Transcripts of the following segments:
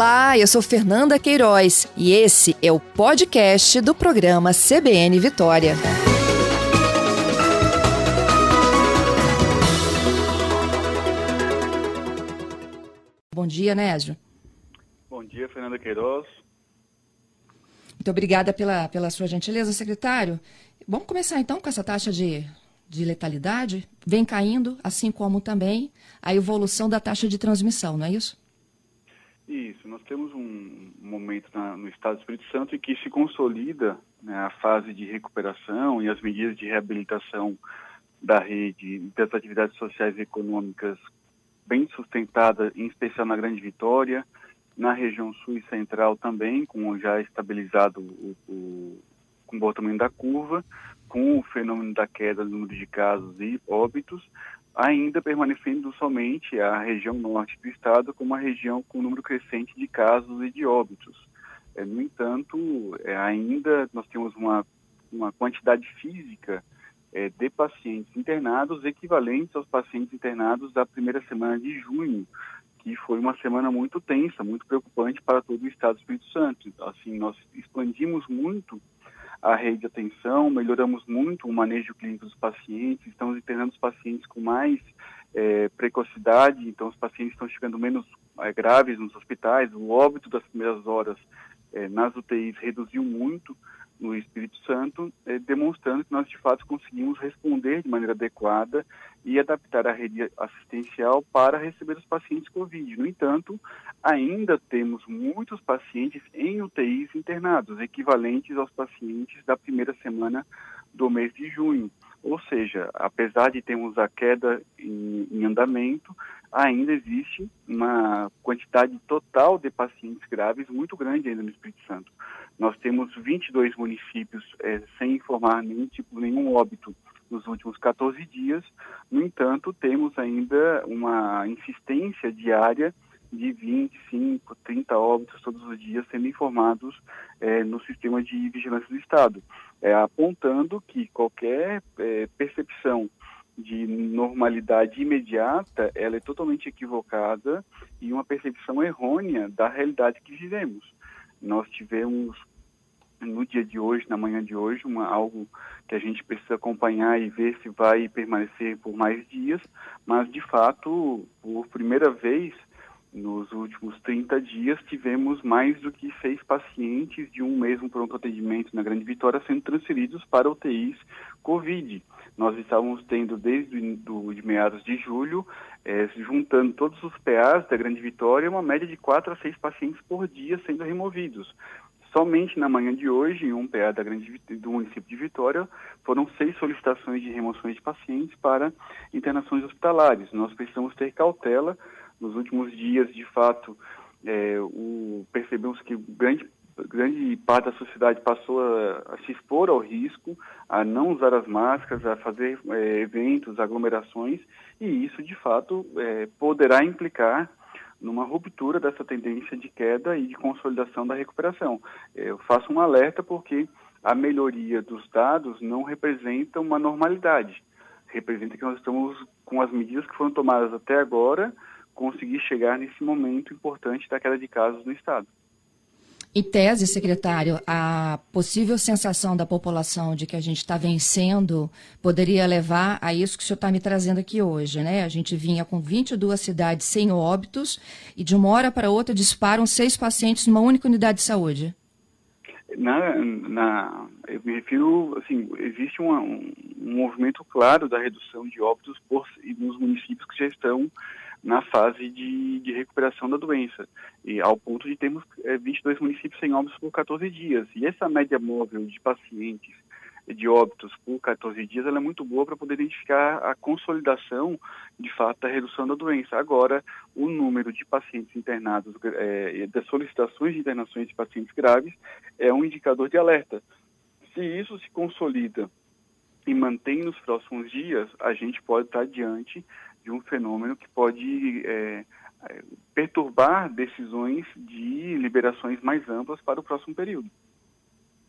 Olá, eu sou Fernanda Queiroz e esse é o podcast do programa CBN Vitória. Bom dia, Nésio. Bom dia, Fernanda Queiroz. Muito obrigada pela, pela sua gentileza, secretário. Vamos começar então com essa taxa de, de letalidade? Vem caindo, assim como também a evolução da taxa de transmissão, não é isso? Isso, nós temos um momento na, no Estado do Espírito Santo em que se consolida né, a fase de recuperação e as medidas de reabilitação da rede das atividades sociais e econômicas bem sustentada, em especial na Grande Vitória, na região sul e central também, com já estabilizado o, o comportamento da curva, com o fenômeno da queda do número de casos e óbitos, ainda permanecendo somente a região norte do estado como uma região com número crescente de casos e de óbitos. É, no entanto, é, ainda nós temos uma, uma quantidade física é, de pacientes internados equivalentes aos pacientes internados da primeira semana de junho, que foi uma semana muito tensa, muito preocupante para todo o estado do Espírito Santo. Assim, nós expandimos muito a rede de atenção, melhoramos muito o manejo clínico dos pacientes, estamos internando os pacientes com mais é, precocidade, então os pacientes estão chegando menos é, graves nos hospitais, o óbito das primeiras horas é, nas UTIs reduziu muito no Espírito Santo, é, demonstrando que nós de fato conseguimos responder de maneira adequada e adaptar a rede assistencial para receber os pacientes COVID. No entanto, ainda temos muitos pacientes em UTIs internados, equivalentes aos pacientes da primeira semana do mês de junho. Ou seja, apesar de termos a queda em, em andamento, ainda existe uma quantidade total de pacientes graves muito grande ainda no Espírito Santo. Nós temos 22 municípios é, sem informar nenhum tipo, nenhum óbito nos últimos 14 dias. No entanto, temos ainda uma insistência diária de 25, 30 óbitos todos os dias sendo informados é, no sistema de vigilância do Estado, é, apontando que qualquer percepção de normalidade imediata, ela é totalmente equivocada e uma percepção errônea da realidade que vivemos. Nós tivemos no dia de hoje, na manhã de hoje, uma, algo que a gente precisa acompanhar e ver se vai permanecer por mais dias, mas de fato, por primeira vez nos últimos 30 dias, tivemos mais do que seis pacientes de um mesmo pronto atendimento na Grande Vitória sendo transferidos para UTIs Covid. Nós estávamos tendo desde do, de meados de julho, eh, juntando todos os PAs da Grande Vitória, uma média de quatro a seis pacientes por dia sendo removidos. Somente na manhã de hoje, em um PA da grande, do município de Vitória, foram seis solicitações de remoções de pacientes para internações hospitalares. Nós precisamos ter cautela. Nos últimos dias, de fato, é, o, percebemos que grande, grande parte da sociedade passou a, a, se expor ao risco, a não usar as máscaras, a fazer é, eventos, aglomerações, e isso, de fato, é, poderá implicar numa ruptura dessa tendência de queda e de consolidação da recuperação. Eu faço um alerta porque a melhoria dos dados não representa uma normalidade. Representa que nós estamos, com as medidas que foram tomadas até agora, conseguir chegar nesse momento importante da queda de casos no Estado. Em tese, secretário, a possível sensação da população de que a gente está vencendo poderia levar a isso que o senhor está me trazendo aqui hoje, né? A gente vinha com 22 cidades sem óbitos e de uma hora para outra disparam seis pacientes numa única unidade de saúde. Na, na, eu me refiro, assim, existe uma, um, um movimento claro da redução de óbitos por, nos municípios que já estão na fase de, de recuperação da doença, e ao ponto de termos é, 22 municípios sem óbitos por 14 dias. E essa média móvel de pacientes de óbitos por 14 dias ela é muito boa para poder identificar a consolidação, de fato, da redução da doença. Agora, o número de pacientes internados, é, das solicitações de internações de pacientes graves, é um indicador de alerta. Se isso se consolida e mantém nos próximos dias, a gente pode estar diante de um fenômeno que pode é, é, perturbar decisões de liberações mais amplas para o próximo período.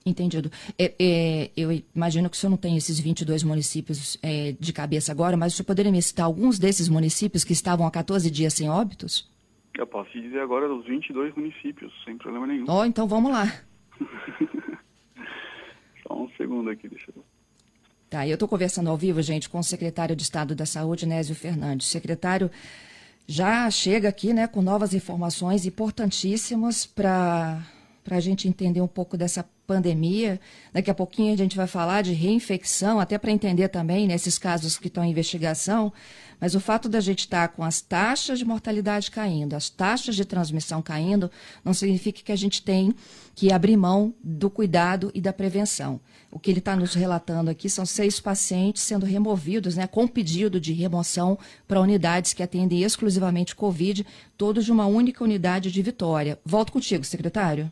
Entendido. É, é, eu imagino que o senhor não tem esses 22 municípios é, de cabeça agora, mas o senhor poderia me citar alguns desses municípios que estavam há 14 dias sem óbitos? Eu posso te dizer agora dos 22 municípios, sem problema nenhum. Oh, então vamos lá. Só um segundo aqui, deixa eu... Tá, eu estou conversando ao vivo, gente, com o secretário de Estado da Saúde, Nésio Fernandes. Secretário já chega aqui né, com novas informações importantíssimas para a gente entender um pouco dessa pandemia. Daqui a pouquinho a gente vai falar de reinfecção, até para entender também nesses casos que estão em investigação. Mas o fato da gente estar tá com as taxas de mortalidade caindo, as taxas de transmissão caindo, não significa que a gente tem que abrir mão do cuidado e da prevenção. O que ele está nos relatando aqui são seis pacientes sendo removidos, né, com pedido de remoção para unidades que atendem exclusivamente Covid, todos de uma única unidade de Vitória. Volto contigo, secretário.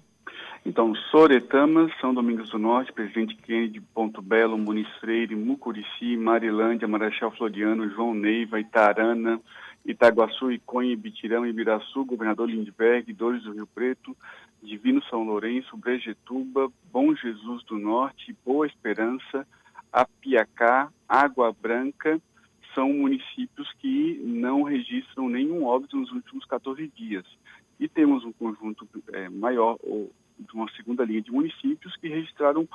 Então, Soretama, São Domingos do Norte, Presidente Kennedy, Ponto Belo, Muniz Freire, Mucurici, Marilândia, Marechal Floriano, João Neiva, Itarana, Itaguaçu, Iconha, Ibitirão, Ibiraçu, Governador Lindbergh, Dores do Rio Preto, Divino São Lourenço, Brejetuba, Bom Jesus do Norte, Boa Esperança, Apiacá, Água Branca, são municípios que não registram nenhum óbito nos últimos 14 dias. E temos um conjunto é, maior, ou de uma segunda linha de municípios que registraram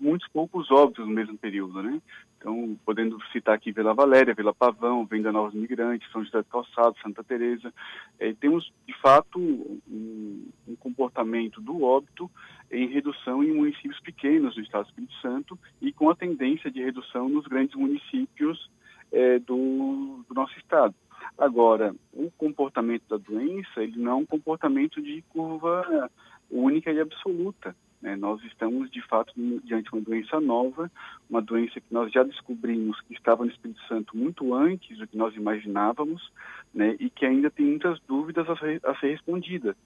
muitos poucos óbitos no mesmo período, né? Então, podendo citar aqui Vila Valéria, Vila Pavão, Venda Novos Migrantes, São José do Calçado, Santa Teresa, é, temos de fato um, um, comportamento do óbito em redução em municípios pequenos do Estado do Espírito Santo e com a tendência de redução nos grandes municípios é, do, do nosso estado. Agora, o comportamento da doença, ele não é um comportamento de curva única e absoluta. Né? Nós estamos, de fato, diante de uma doença nova, uma doença que nós já descobrimos que estava no Espírito Santo muito antes do que nós imaginávamos né? e que ainda tem muitas dúvidas a ser, a ser respondida.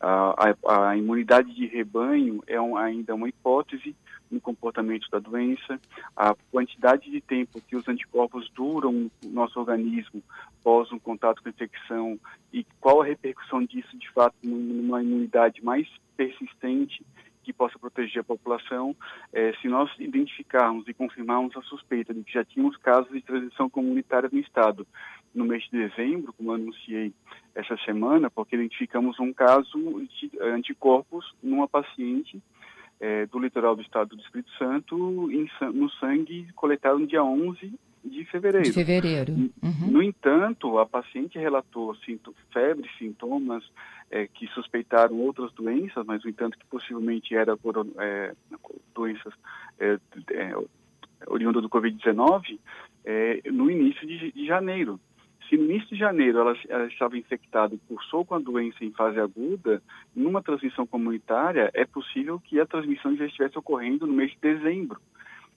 A, a, imunidade de rebanho é um, ainda uma hipótese no comportamento da doença, a quantidade de tempo que os anticorpos duram no nosso organismo após um contato com a infecção e qual a repercussão disso, de fato, numa imunidade mais persistente que possa proteger a população. É, se nós identificarmos e confirmarmos a suspeita de que já tínhamos casos de transmissão comunitária no Estado no mês de dezembro, como anunciei essa semana, porque identificamos um caso de anticorpos numa paciente é, do litoral do estado do Espírito Santo em, no sangue coletado no dia 11 de fevereiro. De fevereiro. Uhum. No entanto, a paciente relatou febre, sintomas é, que suspeitaram outras doenças, mas no entanto que possivelmente era por é, doenças é, é, oriundas do Covid-19 é, no início de, de janeiro. Se no início de janeiro ela, ela estava infectada e cursou com a doença em fase aguda, numa transmissão comunitária, é possível que a transmissão já estivesse ocorrendo no mês de dezembro.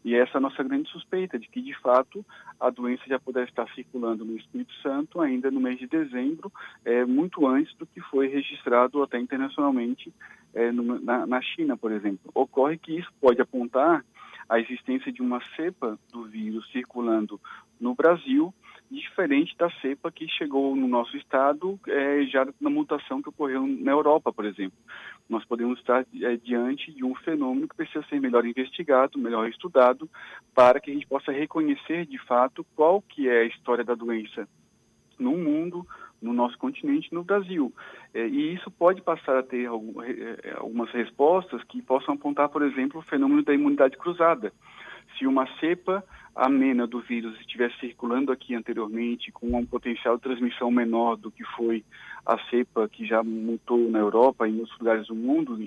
E essa é a nossa grande suspeita, de que, de fato, a doença já pudesse estar circulando no Espírito Santo ainda no mês de dezembro, é, muito antes do que foi registrado até internacionalmente é, no, na, na China, por exemplo. Ocorre que isso pode apontar a existência de uma cepa do vírus circulando no Brasil, diferente da cepa que chegou no nosso estado é, já na mutação que ocorreu na Europa, por exemplo. Nós podemos estar é, diante de um fenômeno que precisa ser melhor investigado, melhor estudado, para que a gente possa reconhecer de fato qual que é a história da doença no mundo, no nosso continente, no Brasil. É, e isso pode passar a ter algum, é, algumas respostas que possam apontar, por exemplo, o fenômeno da imunidade cruzada. Se uma cepa amena do vírus estiver circulando aqui anteriormente com um potencial de transmissão menor do que foi a cepa que já mutou na Europa e em outros lugares do mundo,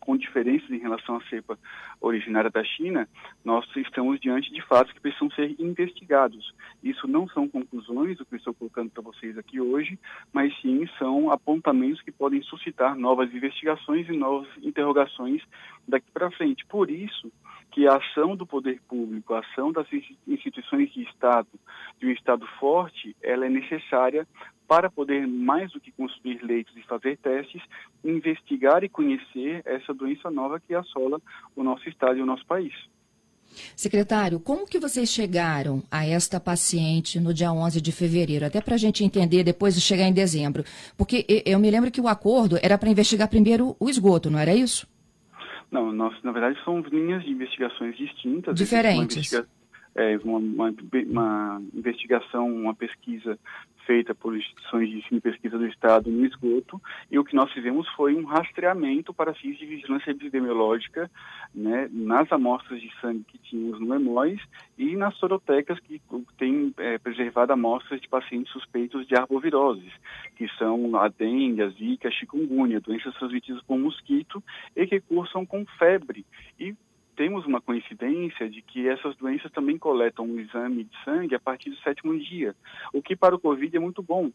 com diferenças em relação à cepa originária da China, nós estamos diante de fatos que precisam ser investigados. Isso não são conclusões, o que eu estou colocando para vocês aqui hoje, mas sim são apontamentos que podem suscitar novas investigações e novas interrogações daqui para frente. Por isso, que a ação do poder público, a ação das instituições de Estado, de um Estado forte, ela é necessária para poder, mais do que construir leitos e fazer testes, investigar e conhecer essa doença nova que assola o nosso Estado e o nosso país. Secretário, como que vocês chegaram a esta paciente no dia 11 de fevereiro? Até para a gente entender depois de chegar em dezembro. Porque eu me lembro que o acordo era para investigar primeiro o esgoto, não era isso? Não, nós, na verdade, são linhas de investigações distintas. Diferentes. Uma, investiga é, uma, uma, uma investigação, uma pesquisa feita por instituições de ensino e pesquisa do Estado no esgoto, e o que nós fizemos foi um rastreamento para fins de vigilância epidemiológica né, nas amostras de sangue que tínhamos no EMOIS e nas sorotecas que têm é, preservado amostras de pacientes suspeitos de arboviroses, que são a dengue, a zika, a chikungunya, doenças transmitidas por mosquito e que cursam com febre. E temos uma coincidência de que essas doenças também coletam um exame de sangue a partir do sétimo dia, o que para o Covid é muito bom.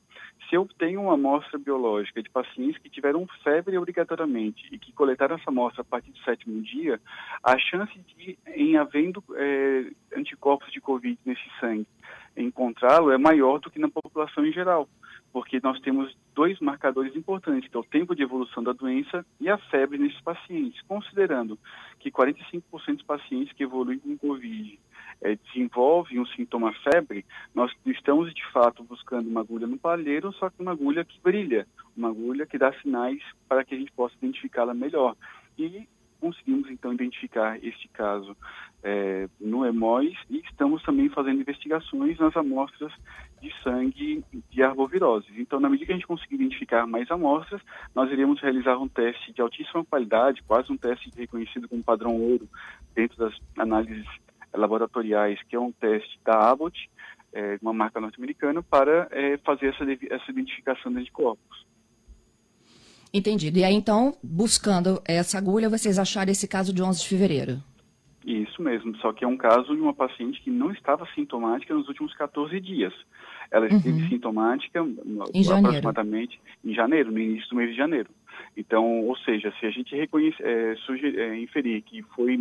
Se eu tenho uma amostra biológica de pacientes que tiveram febre obrigatoriamente e que coletaram essa amostra a partir do sétimo dia, a chance de, em havendo é, anticorpos de Covid nesse sangue, encontrá-lo é maior do que na população em geral porque nós temos dois marcadores importantes, que é o tempo de evolução da doença e a febre nesses pacientes, considerando que 45% dos pacientes que evoluem com Covid é, desenvolvem um sintoma febre, nós estamos de fato buscando uma agulha no palheiro, só que uma agulha que brilha, uma agulha que dá sinais para que a gente possa identificá-la melhor. E conseguimos então identificar este caso é, no EMOIS e estamos também fazendo investigações nas amostras de sangue de arboviroses. Então, na medida que a gente conseguir identificar mais amostras, nós iremos realizar um teste de altíssima qualidade, quase um teste reconhecido como padrão ouro dentro das análises laboratoriais, que é um teste da Abbott, é, uma marca norte-americana, para é, fazer essa, essa identificação de anticorpos. Entendido. E aí, então, buscando essa agulha, vocês acharam esse caso de 11 de fevereiro? Isso mesmo, só que é um caso de uma paciente que não estava sintomática nos últimos 14 dias. Ela esteve uhum. sintomática em aproximadamente janeiro. em janeiro, no início do mês de janeiro. Então, ou seja, se a gente reconhece, é, é, inferir que foi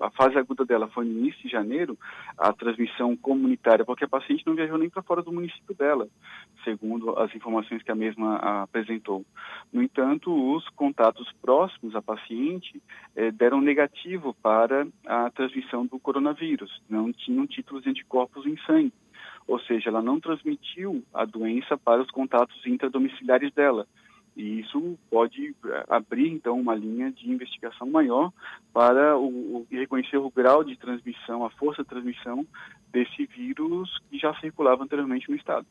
a fase aguda dela foi no início de janeiro, a transmissão comunitária, porque a paciente não viajou nem para fora do município dela, segundo as informações que a mesma apresentou. No entanto, os contatos próximos à paciente é, deram negativo para a transmissão do coronavírus, não tinham títulos de anticorpos em sangue ou seja, ela não transmitiu a doença para os contatos intradomiciliares dela. E isso pode eh, abrir, então, uma linha de investigação maior para o, o, reconhecer o grau de transmissão, a força de transmissão desse vírus que já circulava anteriormente no estado.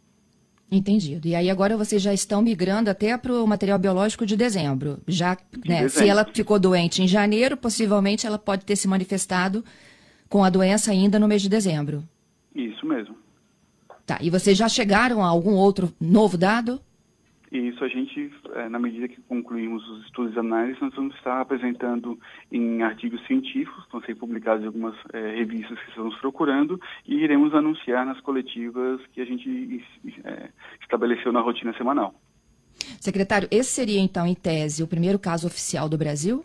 Entendido. E aí agora vocês já estão migrando até para o material biológico de dezembro. Já, de né, dezembro. se ela ficou doente em janeiro, possivelmente ela pode ter se manifestado com a doença ainda no mês de dezembro. Isso mesmo. Tá. E vocês já chegaram a algum outro novo dado? Isso a gente, é, na medida que concluímos os estudos de análise, nós vamos estar apresentando em artigos científicos, vão ser publicados em algumas é, revistas que estamos procurando, e iremos anunciar nas coletivas que a gente é, estabeleceu na rotina semanal. Secretário, esse seria então, em tese, o primeiro caso oficial do Brasil?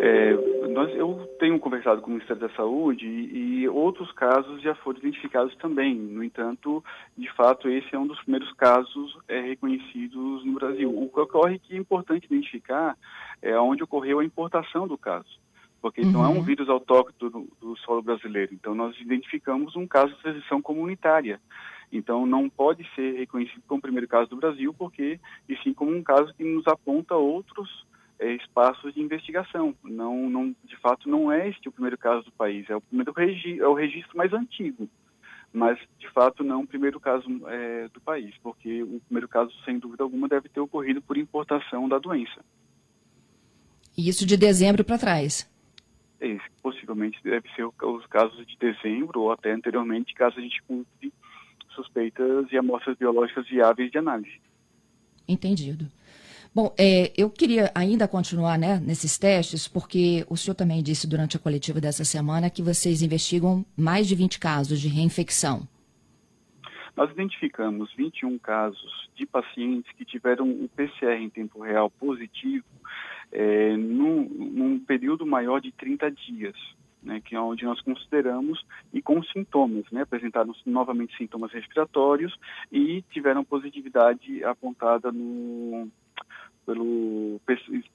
É, nós, eu tenho conversado com o Ministério da Saúde e, e, outros casos já foram identificados também. No entanto, de fato, esse é um dos primeiros casos é, reconhecidos no Brasil. O que ocorre que é importante identificar é onde ocorreu a importação do caso porque uhum. não é um uhum. vírus autóctone do, do, solo brasileiro. Então, nós identificamos um caso de transmissão comunitária. Então, não pode ser reconhecido como o primeiro caso do Brasil, porque, e sim como um caso que nos aponta outros espaços de investigação. Não, não, de fato, não é este o primeiro caso do país, é o primeiro regi é o registro mais antigo, mas de fato não o primeiro caso é, do país, porque o primeiro caso, sem dúvida alguma, deve ter ocorrido por importação da doença. E isso de dezembro para trás? Esse, possivelmente deve ser os casos de dezembro ou até anteriormente, caso a gente cumpre suspeitas e amostras biológicas viáveis de análise. Entendido. Bom, é, eu queria ainda continuar né, nesses testes, porque o senhor também disse durante a coletiva dessa semana que vocês investigam mais de 20 casos de reinfecção. Nós identificamos 21 casos de pacientes que tiveram o PCR em tempo real positivo é, num, num período maior de 30 dias. Né, que é onde nós consideramos e com sintomas, né, apresentaram novamente sintomas respiratórios e tiveram positividade apontada no, pelo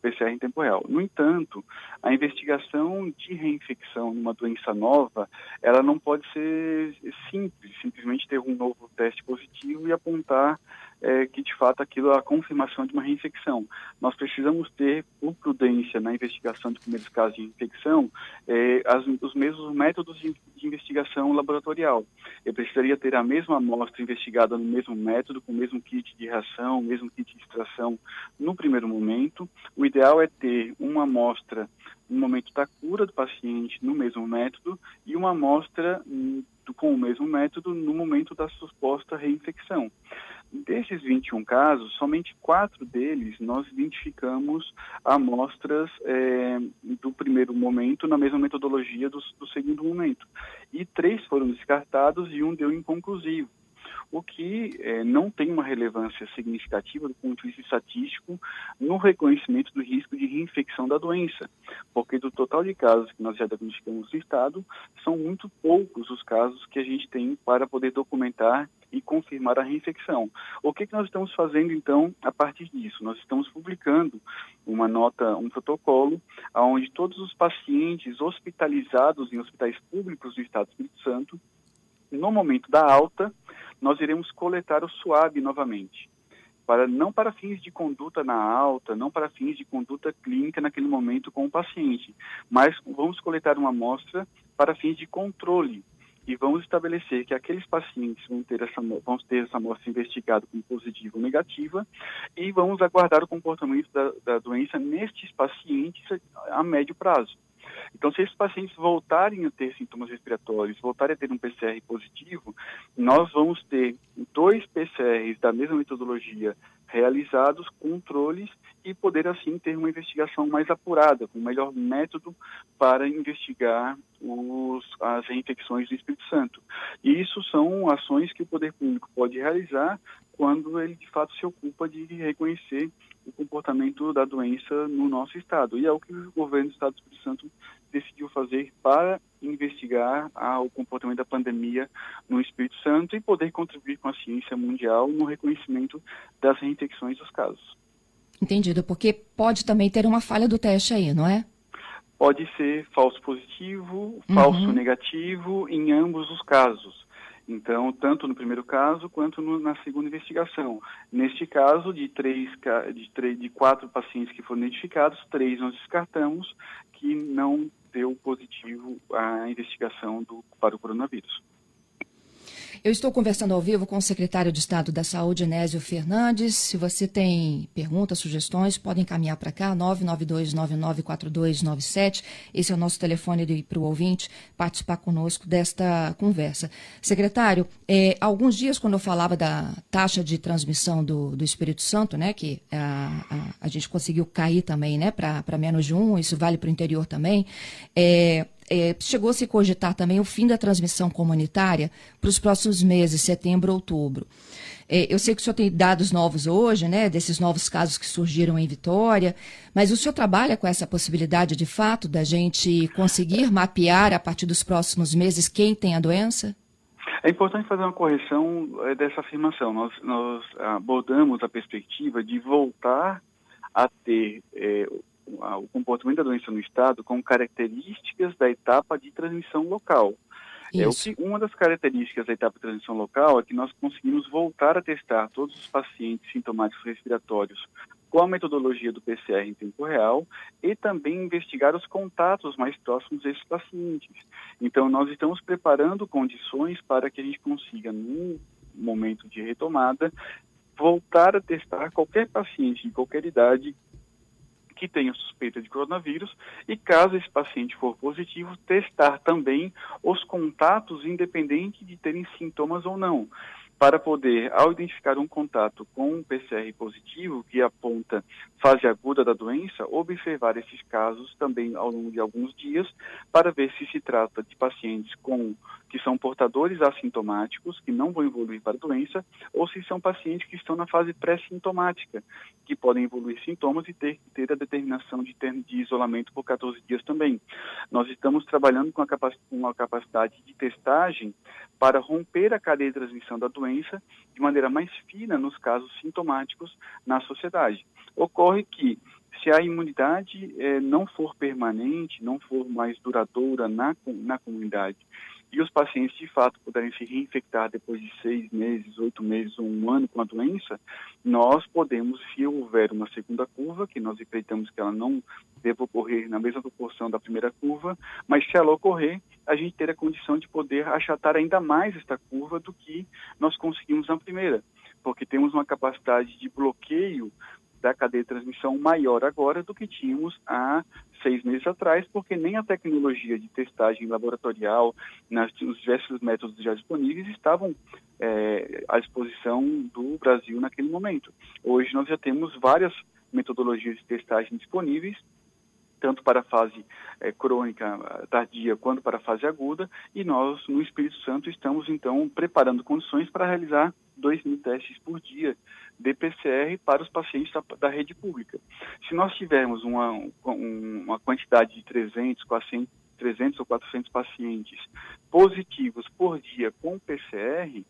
PCR em tempo real. No entanto, a investigação de reinfecção numa doença nova, ela não pode ser simples, simplesmente ter um novo teste positivo e apontar é, que de fato aquilo é a confirmação de uma reinfecção. Nós precisamos ter, por prudência na investigação de primeiros casos de infecção, é, as, os mesmos métodos de, de, investigação laboratorial. Eu precisaria ter a mesma amostra investigada no mesmo método, com o mesmo kit de reação, o mesmo kit de extração no primeiro momento. O ideal é ter uma amostra no momento da cura do paciente no mesmo método e uma amostra hum, com o mesmo método no momento da suposta reinfecção. Desses 21 casos, somente quatro deles nós identificamos amostras é, do primeiro momento na mesma metodologia do, do segundo momento. E três foram descartados e um deu inconclusivo o que é, não tem uma relevância significativa do ponto de vista estatístico no reconhecimento do risco de reinfecção da doença, porque do total de casos que nós já diagnosticamos no estado, são muito poucos os casos que a gente tem para poder documentar e confirmar a reinfecção. O que, que nós estamos fazendo então a partir disso? Nós estamos publicando uma nota, um protocolo, onde todos os pacientes hospitalizados em hospitais públicos do Estado do Espírito Santo, no momento da alta, nós iremos coletar o SUAB novamente. Para, não para fins de conduta na alta, não para fins de conduta clínica naquele momento com o paciente, mas vamos coletar uma amostra para fins de controle e vamos estabelecer que aqueles pacientes vão ter essa, vão ter essa amostra investigada como positiva ou negativa e vamos aguardar o comportamento da, da doença nestes pacientes a médio prazo. Então, se esses pacientes voltarem a ter sintomas respiratórios, voltarem a ter um PCR positivo, nós vamos ter dois PCRs da mesma metodologia realizados, controles, e poder assim ter uma investigação mais apurada, com o melhor método para investigar os, as reinfecções do Espírito Santo. E isso são ações que o poder público pode realizar quando ele de fato se ocupa de reconhecer o comportamento da doença no nosso estado. E é o que o governo do estado do Espírito Santo decidiu fazer para investigar ah, o comportamento da pandemia no Espírito Santo e poder contribuir com a ciência mundial no reconhecimento das reinfecções dos casos. Entendido, porque pode também ter uma falha do teste aí, não é? Pode ser falso positivo, falso uhum. negativo, em ambos os casos. Então, tanto no primeiro caso quanto no, na segunda investigação. Neste caso, de três, de três, de quatro pacientes que foram identificados, três nós descartamos que não deu positivo a investigação do, para o coronavírus. Eu estou conversando ao vivo com o secretário de Estado da Saúde, Nésio Fernandes. Se você tem perguntas, sugestões, pode encaminhar para cá, 992994297. Esse é o nosso telefone para o ouvinte participar conosco desta conversa. Secretário, é, alguns dias, quando eu falava da taxa de transmissão do, do Espírito Santo, né, que a, a, a gente conseguiu cair também né, para menos de um, isso vale para o interior também, é, é, chegou a se cogitar também o fim da transmissão comunitária para os próximos meses, setembro, outubro. É, eu sei que o senhor tem dados novos hoje, né, desses novos casos que surgiram em Vitória, mas o senhor trabalha com essa possibilidade, de fato, da gente conseguir mapear a partir dos próximos meses quem tem a doença? É importante fazer uma correção é, dessa afirmação. Nós, nós abordamos a perspectiva de voltar a ter é, o comportamento da doença no estado com características da etapa de transmissão local. É, o que, uma das características da etapa de transmissão local é que nós conseguimos voltar a testar todos os pacientes sintomáticos respiratórios com a metodologia do PCR em tempo real e também investigar os contatos mais próximos desses pacientes. Então, nós estamos preparando condições para que a gente consiga, num momento de retomada, voltar a testar qualquer paciente de qualquer idade que tenha suspeita de coronavírus e, caso esse paciente for positivo, testar também os contatos, independente de terem sintomas ou não para poder, ao identificar um contato com um PCR positivo que aponta fase aguda da doença, observar esses casos também ao longo de alguns dias para ver se se trata de pacientes com que são portadores assintomáticos, que não vão evoluir para a doença, ou se são pacientes que estão na fase pré-sintomática, que podem evoluir sintomas e ter, ter a determinação de, ter, de isolamento por 14 dias também. Nós estamos trabalhando com, a capac, com uma capacidade de testagem para romper a cadeia de transmissão da doença de maneira mais fina nos casos sintomáticos na sociedade. Ocorre que se a imunidade eh, não for permanente, não for mais duradoura na, na comunidade, e os pacientes de fato puderem se reinfectar depois de seis meses, oito meses ou um ano com a doença, nós podemos, se houver uma segunda curva, que nós acreditamos que ela não deva ocorrer na mesma proporção da primeira curva, mas se ela ocorrer, a gente ter a condição de poder achatar ainda mais esta curva do que nós conseguimos na primeira, porque temos uma capacidade de bloqueio da cadeia de transmissão maior agora do que tínhamos há seis meses atrás, porque nem a tecnologia de testagem laboratorial, nas, os diversos métodos já disponíveis, estavam é, à disposição do Brasil naquele momento. Hoje nós já temos várias metodologias de testagem disponíveis, tanto para a fase é, crônica tardia quanto para a fase aguda, e nós, no Espírito Santo, estamos então preparando condições para realizar 2 mil testes por dia de PCR para os pacientes da, da rede pública. Se nós tivermos uma, uma quantidade de 300, 400, 300 ou 400 pacientes positivos por dia com PCR,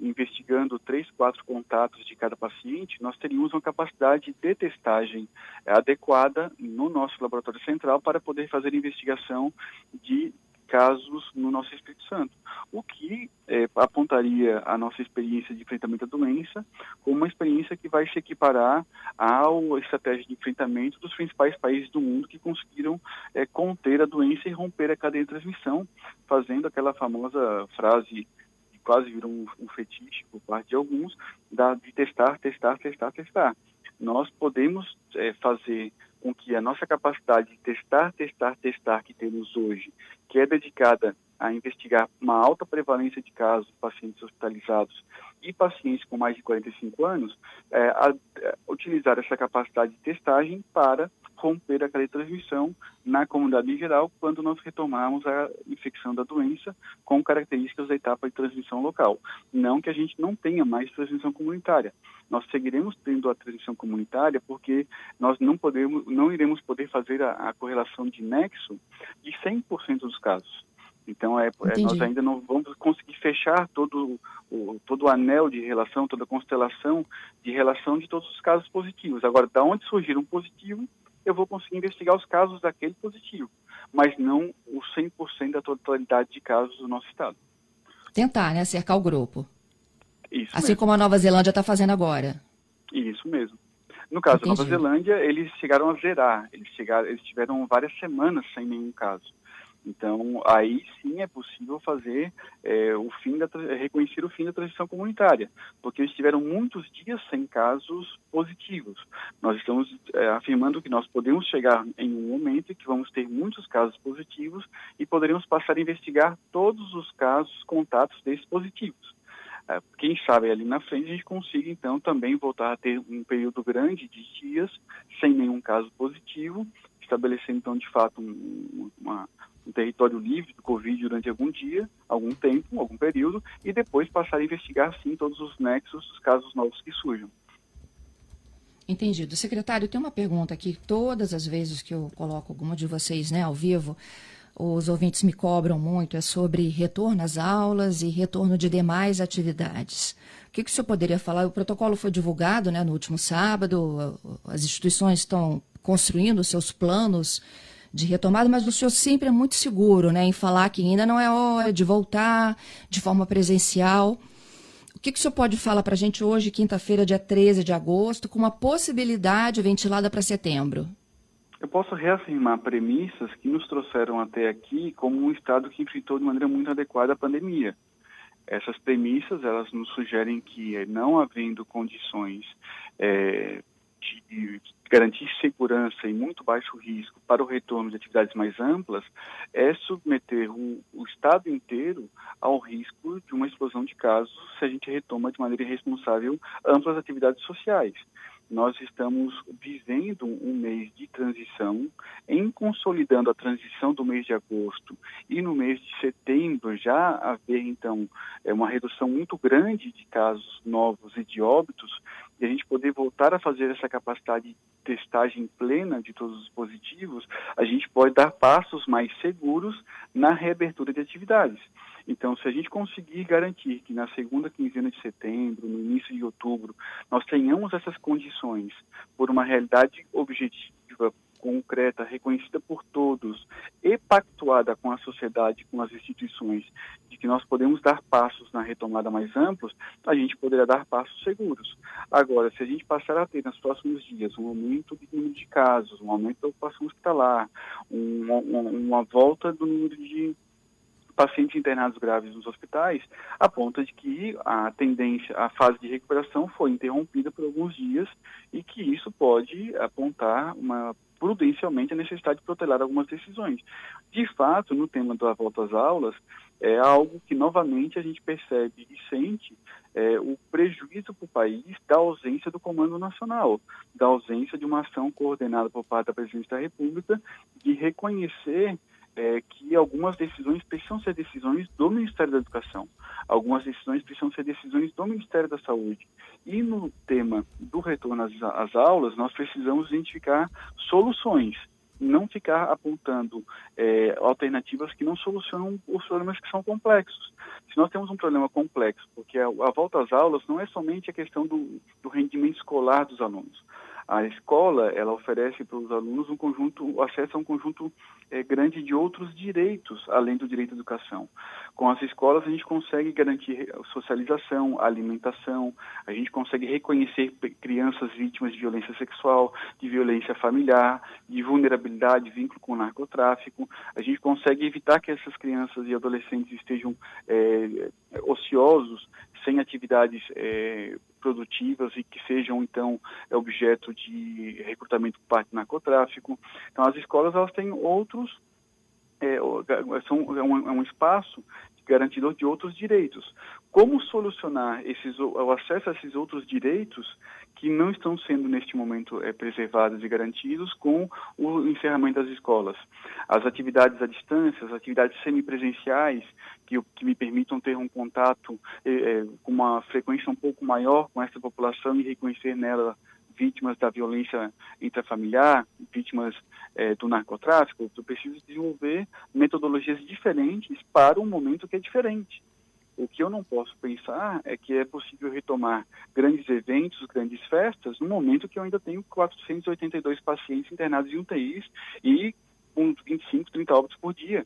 investigando três, quatro contatos de cada paciente, nós teríamos uma capacidade de testagem adequada no nosso laboratório central para poder fazer investigação de casos no nosso Espírito Santo, o que é, apontaria a nossa experiência de enfrentamento à doença como uma experiência que vai se equiparar à estratégia de enfrentamento dos principais países do mundo que conseguiram é, conter a doença e romper a cadeia de transmissão, fazendo aquela famosa frase quase virou um, um fetiche por parte de alguns, da, de testar, testar, testar, testar. Nós podemos é, fazer com que a nossa capacidade de testar, testar, testar que temos hoje, que é dedicada a investigar uma alta prevalência de casos pacientes hospitalizados e pacientes com mais de 45 anos, é, a, a, é, utilizar essa capacidade de testagem para romper a cadeia de transmissão na comunidade em geral quando nós retomarmos a infecção da doença com características da etapa de transmissão local. Não que a gente não tenha mais transmissão comunitária. Nós seguiremos tendo a transmissão comunitária porque nós não podemos, não iremos poder fazer a, a correlação de nexo de 100% dos casos. Então, é, é, nós ainda não vamos conseguir fechar todo o, todo o anel de relação, toda a constelação de relação de todos os casos positivos. Agora, da onde surgir um positivo, eu vou conseguir investigar os casos daquele positivo, mas não o 100% da totalidade de casos do nosso estado. Tentar, né? Cercar o grupo. Isso assim mesmo. como a Nova Zelândia está fazendo agora. Isso mesmo. No caso Entendi. da Nova Zelândia, eles chegaram a zerar. Eles, chegaram, eles tiveram várias semanas sem nenhum caso. Então, aí sim é possível fazer é, o fim da reconhecer o fim da transição comunitária, porque eles tiveram muitos dias sem casos positivos. Nós estamos é, afirmando que nós podemos chegar em um momento em que vamos ter muitos casos positivos e poderemos passar a investigar todos os casos, contatos desses positivos. É, quem sabe ali na frente a gente consiga então também voltar a ter um período grande de dias sem nenhum caso positivo, estabelecendo então de fato um, uma um território livre do Covid durante algum dia, algum tempo, algum período, e depois passar a investigar, sim, todos os nexos dos casos novos que surjam. Entendido. Secretário, tem uma pergunta aqui. Todas as vezes que eu coloco alguma de vocês né, ao vivo, os ouvintes me cobram muito, é sobre retorno às aulas e retorno de demais atividades. O que, que o senhor poderia falar? O protocolo foi divulgado né, no último sábado, as instituições estão construindo seus planos de retomada, mas o senhor sempre é muito seguro né, em falar que ainda não é hora de voltar de forma presencial. O que, que o senhor pode falar para a gente hoje, quinta-feira, dia 13 de agosto, com uma possibilidade ventilada para setembro? Eu posso reafirmar premissas que nos trouxeram até aqui como um Estado que enfrentou de maneira muito adequada a pandemia. Essas premissas, elas nos sugerem que, não havendo condições é, de garantir segurança e muito baixo risco para o retorno de atividades mais amplas é submeter o, o, Estado inteiro ao risco de uma explosão de casos se a gente retoma de maneira irresponsável amplas atividades sociais. Nós estamos vivendo um mês de transição, em consolidando a transição do mês de agosto e no mês de setembro já haver então é uma redução muito grande de casos novos e de óbitos e a gente poder voltar a fazer essa capacidade de testagem plena de todos os positivos, a gente pode dar passos mais seguros na reabertura de atividades. Então, se a gente conseguir garantir que na segunda quinzena de setembro, no início de outubro, nós tenhamos essas condições por uma realidade objetiva concreta, reconhecida por todos e pactuada com a sociedade, com as instituições, de que nós podemos dar passos na retomada mais amplos, a gente poderá dar passos seguros. Agora, se a gente passar a ter nos próximos dias um aumento de número de casos, um aumento da ocupação hospitalar, um, uma, uma volta do número de pacientes internados graves nos hospitais, aponta de que a tendência, a fase de recuperação foi interrompida por alguns dias e que isso pode apontar uma prudencialmente a necessidade de protelar algumas decisões. De fato, no tema da volta às aulas, é algo que novamente a gente percebe e sente é, o prejuízo para o país da ausência do Comando Nacional, da ausência de uma ação coordenada por parte da Presidência da República de reconhecer é, que algumas decisões precisam ser decisões do Ministério da Educação, algumas decisões precisam ser decisões do Ministério da Saúde. E no tema do retorno às, às aulas, nós precisamos identificar soluções, não ficar apontando é, alternativas que não solucionam os problemas que são complexos. Se nós temos um problema complexo, porque a, a volta às aulas não é somente a questão do, do rendimento escolar dos alunos, a escola, ela oferece para os alunos um conjunto, acesso a um conjunto é, grande de outros direitos, além do direito à educação. Com as escolas, a gente consegue garantir socialização, alimentação, a gente consegue reconhecer crianças vítimas de violência sexual, de violência familiar, de vulnerabilidade, vínculo com o narcotráfico. A gente consegue evitar que essas crianças e adolescentes estejam é, ociosos, sem atividades é, produtivas e que sejam então objeto de recrutamento por parte do narcotráfico. Então as escolas elas têm outros é, são é um, é um espaço garantidor de outros direitos. Como solucionar esses, o acesso a esses outros direitos que não estão sendo neste momento é, preservados e garantidos com o encerramento das escolas? As atividades à distância, as atividades semipresenciais que, que me permitam ter um contato é, com uma frequência um pouco maior com essa população e reconhecer nela vítimas da violência intrafamiliar, vítimas do narcotráfico, eu preciso desenvolver metodologias diferentes para um momento que é diferente. O que eu não posso pensar é que é possível retomar grandes eventos, grandes festas, no momento que eu ainda tenho 482 pacientes internados em UTIs e com 25, 30 óbitos por dia.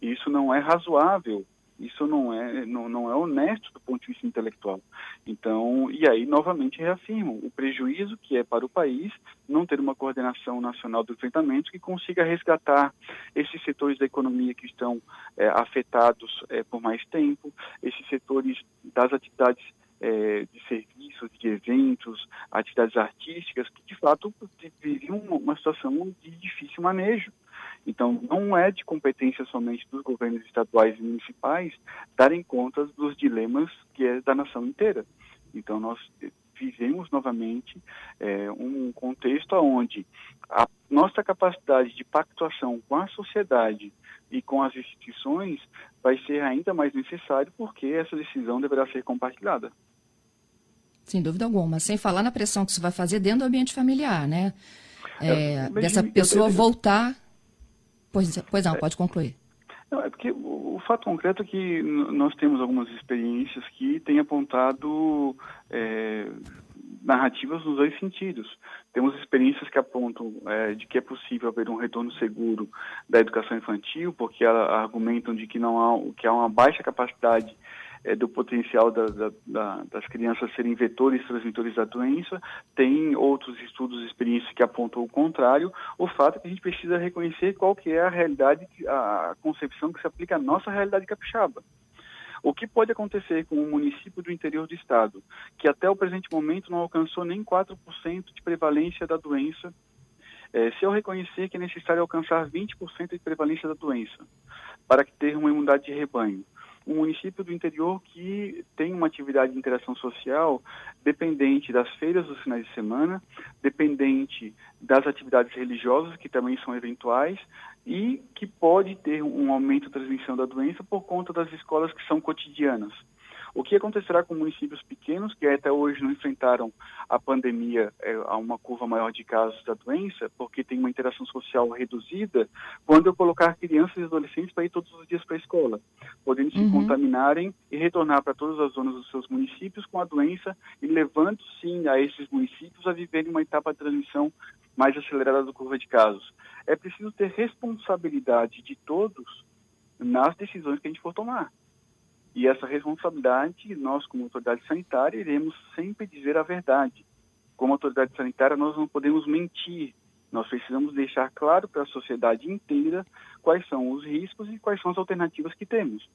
Isso não é razoável isso não é, não, não é honesto do ponto de vista intelectual. Então, e aí, novamente, reafirmo o prejuízo que é para o país não ter uma coordenação nacional do enfrentamento que consiga resgatar esses setores da economia que estão é, afetados é, por mais tempo, esses setores das atividades é, de serviços, de eventos, atividades artísticas, que de fato viviam uma situação de difícil manejo. Então, não é de competência somente dos governos estaduais e municipais darem conta dos dilemas que é da nação inteira. Então, nós vivemos novamente é, um contexto onde a nossa capacidade de pactuação com a sociedade e com as instituições vai ser ainda mais necessário porque essa decisão deverá ser compartilhada. Sem dúvida alguma. Sem falar na pressão que isso vai fazer dentro do ambiente familiar, né? É, dessa pessoa voltar Pois, pois não, pode concluir. Não, é porque o, fato concreto é que nós temos algumas experiências que têm apontado é, narrativas nos dois sentidos. Temos experiências que apontam é, de que é possível haver um retorno seguro da educação infantil, porque argumentam de que não há, que há uma baixa capacidade é, do potencial da, da, da, das crianças serem vetores transmitores da doença. Tem outros estudos e experiências que apontam o contrário. O fato é que a gente precisa reconhecer qual que é a realidade, a concepção que se aplica à nossa realidade capixaba. O que pode acontecer com um município do interior do estado, que até o presente momento não alcançou nem 4% de prevalência da doença, é, se eu reconhecer que é necessário alcançar 20% de prevalência da doença para ter uma imunidade de rebanho, um município do interior que tem uma atividade de interação social dependente das feiras dos finais de semana, dependente das atividades religiosas, que também são eventuais, e que pode ter um aumento da transmissão da doença por conta das escolas que são cotidianas. O que acontecerá com municípios pequenos que até hoje não enfrentaram a pandemia é, a uma curva maior de casos da doença, porque tem uma interação social reduzida, quando eu colocar crianças e adolescentes para ir todos os dias para a escola, podendo se uhum. contaminarem e retornar para todas as zonas dos seus municípios com a doença e levando sim a esses municípios a viverem uma etapa de transmissão mais acelerada da curva de casos. É preciso ter responsabilidade de todos nas decisões que a gente for tomar. E essa responsabilidade, nós, como autoridade sanitária, iremos sempre dizer a verdade. Como autoridade sanitária, nós não podemos mentir. Nós precisamos deixar claro para a sociedade inteira quais são os riscos e quais são as alternativas que temos.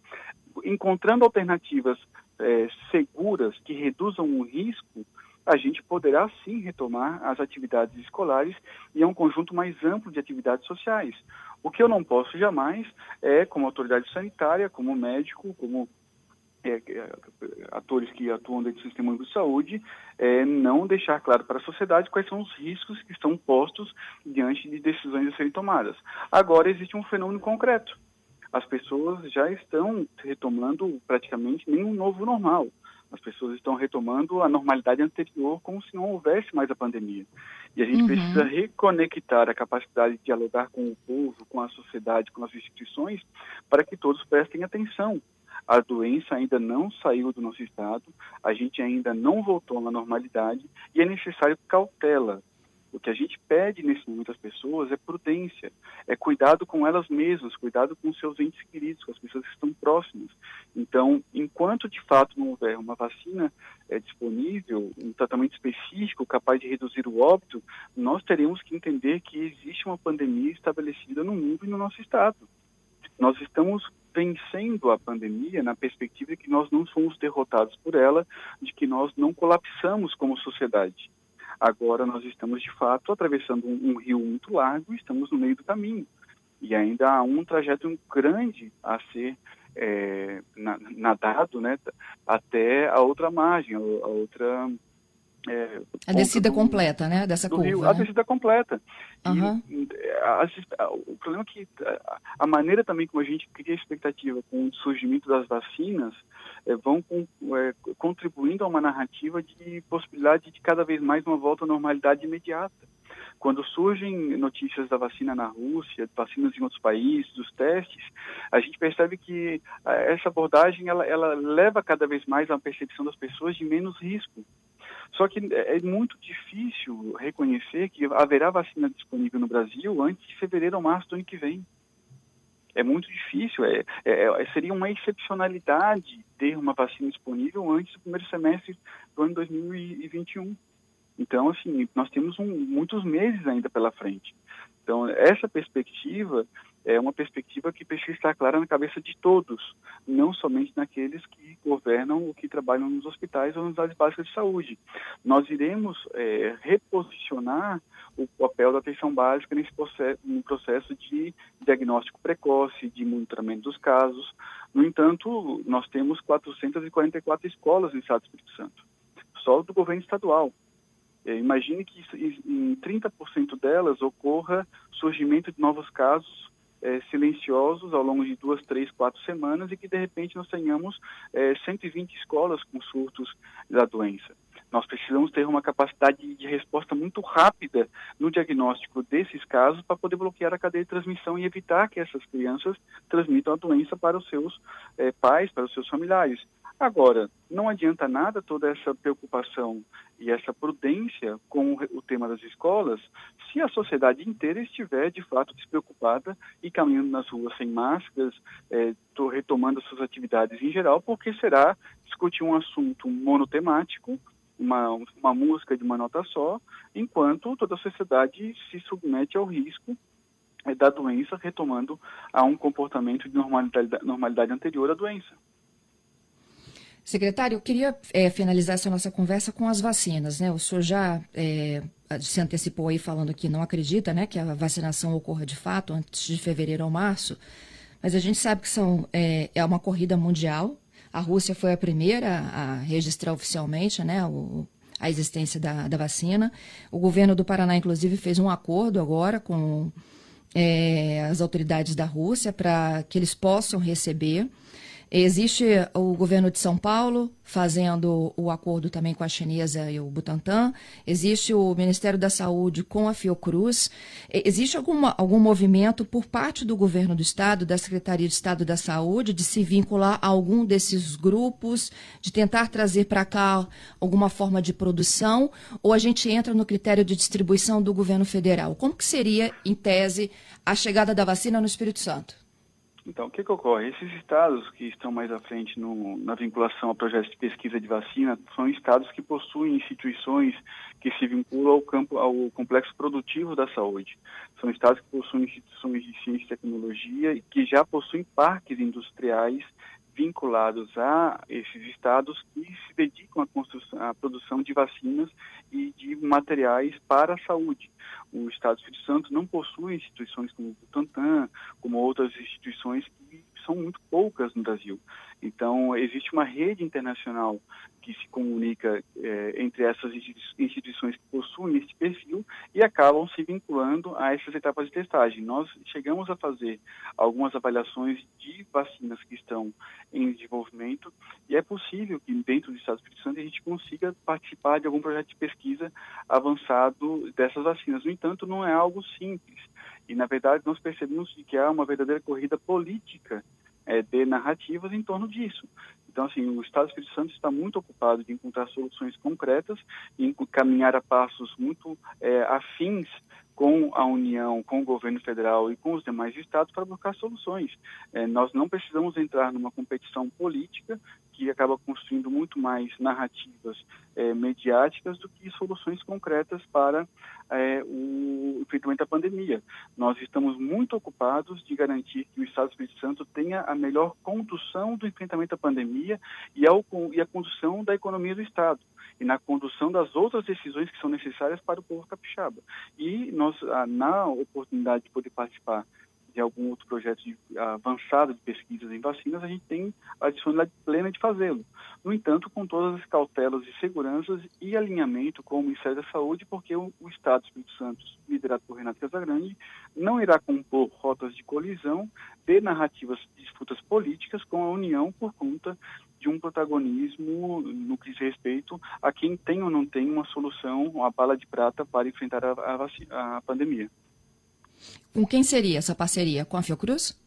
Encontrando alternativas é, seguras que reduzam o risco, a gente poderá sim retomar as atividades escolares e é um conjunto mais amplo de atividades sociais. O que eu não posso jamais é, como autoridade sanitária, como médico, como é, é atores que atuam dentro do sistema de saúde, é, não deixar claro para a sociedade quais são os riscos que estão postos diante de decisões a serem tomadas. Agora existe um fenômeno concreto. As pessoas já estão retomando praticamente nenhum novo normal. As pessoas estão retomando a normalidade anterior como se não houvesse mais a pandemia. E a gente uhum. precisa reconectar a capacidade de dialogar com o povo, com a sociedade, com as instituições, para que todos prestem atenção. A doença ainda não saiu do nosso estado, a gente ainda não voltou à normalidade e é necessário cautela, o que a gente pede nesse momento às pessoas é prudência, é cuidado com elas mesmas, cuidado com seus entes queridos, com as pessoas que estão próximas. Então, enquanto de fato não houver uma vacina é, disponível, um tratamento específico capaz de reduzir o óbito, nós teremos que entender que existe uma pandemia estabelecida no mundo e no nosso estado. Nós estamos vencendo a pandemia na perspectiva de que nós não fomos derrotados por ela, de que nós não colapsamos como sociedade. Agora nós estamos, de fato, atravessando um, um rio muito largo e estamos no meio do caminho. E ainda há um trajeto grande a ser é, nadado né, até a outra margem, a outra é, a descida do, completa, né, dessa curva. Rio, né? A descida completa. Uhum. E, a, a, o problema é que a, a, maneira também como a gente cria expectativa com o surgimento das vacinas é, vão com, é, contribuindo a uma narrativa de possibilidade de cada vez mais uma volta à normalidade imediata. Quando surgem notícias da vacina na Rússia, vacinas em outros países, dos testes, a gente percebe que essa abordagem ela, ela leva cada vez mais a percepção das pessoas de menos risco. Só que é muito difícil reconhecer que haverá vacina disponível no Brasil antes de fevereiro ou março do ano que vem. É muito difícil, é, é, é seria uma excepcionalidade ter uma vacina disponível antes do primeiro semestre do ano 2021. Então, assim, nós temos um, muitos meses ainda pela frente. Então, essa perspectiva é uma perspectiva que precisa estar clara na cabeça de todos, não somente naqueles que governam ou que trabalham nos hospitais ou nas áreas básicas de saúde. Nós iremos é, reposicionar o papel da atenção básica nesse processo, no processo de diagnóstico precoce, de monitoramento dos casos. No entanto, nós temos 444 escolas no Estado do Espírito Santo, só do governo estadual. É, imagine que em 30% delas ocorra surgimento de novos casos é, silenciosos ao longo de duas, três, quatro semanas e que de repente nós tenhamos é, 120 escolas com surtos da doença. Nós precisamos ter uma capacidade de resposta muito rápida no diagnóstico desses casos para poder bloquear a cadeia de transmissão e evitar que essas crianças transmitam a doença para os seus é, pais, para os seus familiares. Agora, não adianta nada toda essa preocupação e essa prudência com o tema das escolas se a sociedade inteira estiver, de fato, despreocupada e caminhando nas ruas sem máscaras, é, retomando suas atividades em geral, porque será discutir um assunto monotemático, uma, uma música de uma nota só, enquanto toda a sociedade se submete ao risco é, da doença, retomando a um comportamento de normalidade, normalidade anterior à doença. Secretário, eu queria é, finalizar essa nossa conversa com as vacinas. Né? O senhor já é, se antecipou aí falando que não acredita né, que a vacinação ocorra de fato antes de fevereiro ou março, mas a gente sabe que são, é, é uma corrida mundial. A Rússia foi a primeira a registrar oficialmente né, o, a existência da, da, vacina. O governo do Paraná, inclusive, fez um acordo agora com é, as autoridades da Rússia para que eles possam receber Existe o governo de São Paulo fazendo o acordo também com a chinesa e o Butantan. Existe o Ministério da Saúde com a Fiocruz. Existe alguma, algum movimento por parte do governo do Estado, da Secretaria de Estado da Saúde, de se vincular a algum desses grupos, de tentar trazer para cá alguma forma de produção? Ou a gente entra no critério de distribuição do governo federal? Como que seria, em tese, a chegada da vacina no Espírito Santo? Então, o que, que ocorre? Esses estados que estão mais à frente no, na vinculação a projetos de pesquisa de vacina são estados que possuem instituições que se vinculam ao campo, ao complexo produtivo da saúde. São estados que possuem instituições de ciência e tecnologia e que já possuem parques industriais vinculados a esses estados que se dedicam à, à produção de vacinas e de materiais para a saúde o Estado do Espírito Santo não possui instituições como o Butantan, como outras instituições que são muito poucas no Brasil. Então, existe uma rede internacional que se comunica é, entre essas instituições que possuem esse perfil e acabam se vinculando a essas etapas de testagem. Nós chegamos a fazer algumas avaliações de vacinas que estão em desenvolvimento e é possível que dentro do Estado do Espírito Santo a gente consiga participar de algum projeto de pesquisa avançado dessas vacinas. No entanto, não é algo simples e, na verdade, nós percebemos que há uma verdadeira corrida política é, de narrativas em torno disso. Então, assim, o Estado do Espírito Santo está muito ocupado de encontrar soluções concretas e caminhar a passos muito é, afins com a União, com o governo federal e com os demais estados para buscar soluções. É, nós não precisamos entrar numa competição política que acaba construindo muito mais narrativas é, mediáticas do que soluções concretas para é, o enfrentamento da pandemia. Nós estamos muito ocupados de garantir que o Estado do Espírito Santo tenha a melhor condução do enfrentamento da pandemia e, ao, e a condução da economia do Estado e na condução das outras decisões que são necessárias para o povo capixaba. E nós, ah, na oportunidade de poder participar de algum outro projeto de, avançado de pesquisas em vacinas, a gente tem a disponibilidade plena de fazê-lo. No entanto, com todas as cautelas de seguranças e alinhamento com o Ministério da Saúde, porque o, o Estado do Espírito Santo, liderado por Renato Casagrande, não irá compor rotas de colisão de narrativas de disputas políticas com a União por conta de um protagonismo no que diz respeito a quem tem ou não tem uma solução, uma bala de prata para enfrentar a, a, a pandemia. Com quem seria essa parceria? Com a Fiocruz?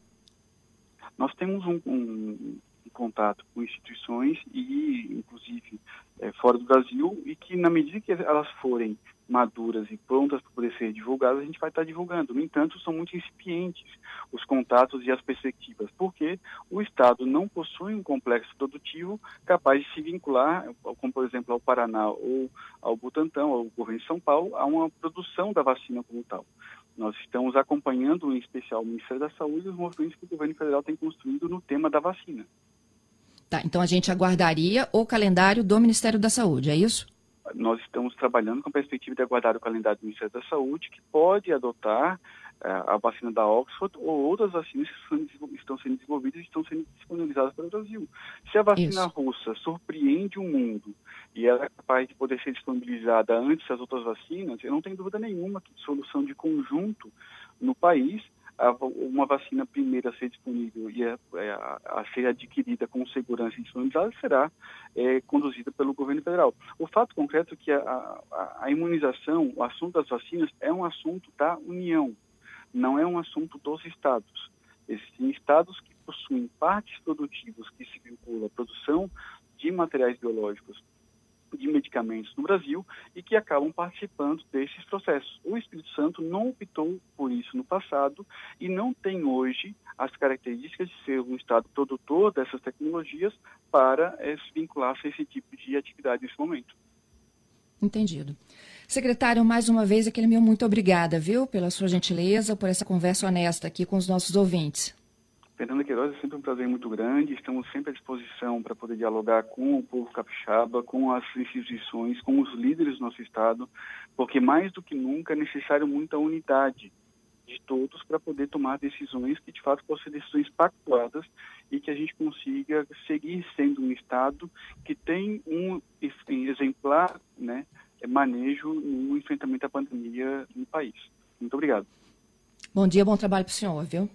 Nós temos um, um, um contato com instituições e, inclusive, é, fora do Brasil, e que, na medida que elas forem maduras e prontas para poder ser divulgadas, a gente vai estar divulgando. No entanto, são muito incipientes os contatos e as perspectivas, porque o Estado não possui um complexo produtivo capaz de se vincular, como por exemplo ao Paraná ou ao Butantã, ao governo de São Paulo, a uma produção da vacina como tal. Nós estamos acompanhando, em especial, o Ministério da Saúde e os movimentos que o governo federal tem construído no tema da vacina. Tá, então a gente aguardaria o calendário do Ministério da Saúde, é isso? Nós estamos trabalhando com a perspectiva de aguardar o calendário do Ministério da Saúde, que pode adotar a vacina da Oxford ou outras vacinas que estão sendo desenvolvidas e estão sendo disponibilizadas para o Brasil. Se a vacina isso. russa surpreende o mundo e ela é capaz de poder ser disponibilizada antes das outras vacinas, eu não tenho dúvida nenhuma que solução de conjunto no país, uma vacina primeira a ser disponível e a, a, é, a ser adquirida com segurança e disponibilizada será é, conduzida pelo governo federal. O fato concreto é que a, a, a imunização, o assunto das vacinas, é um assunto da União, não é um assunto dos estados. Existem estados que possuem partes produtivas que se vinculam à produção de materiais biológicos de medicamentos no Brasil e que acabam participando desses processos. O Espírito Santo não optou por isso no passado e não tem hoje as características de ser um Estado produtor dessas tecnologias para é, se vincular a esse tipo de atividade nesse momento. Entendido. Secretário, mais uma vez, aquele meu muito obrigada, viu, pela sua gentileza, por essa conversa honesta aqui com os nossos ouvintes. Fernanda Queiroz, é sempre um prazer muito grande. Estamos sempre à disposição para poder dialogar com o povo capixaba, com as instituições, com os líderes do nosso Estado, porque mais do que nunca é necessário muita unidade de todos para poder tomar decisões que de fato possam ser decisões pactuadas e que a gente consiga seguir sendo um Estado que tem um exemplar né, manejo no enfrentamento da pandemia no país. Muito obrigado. Bom dia, bom trabalho para o senhor, viu?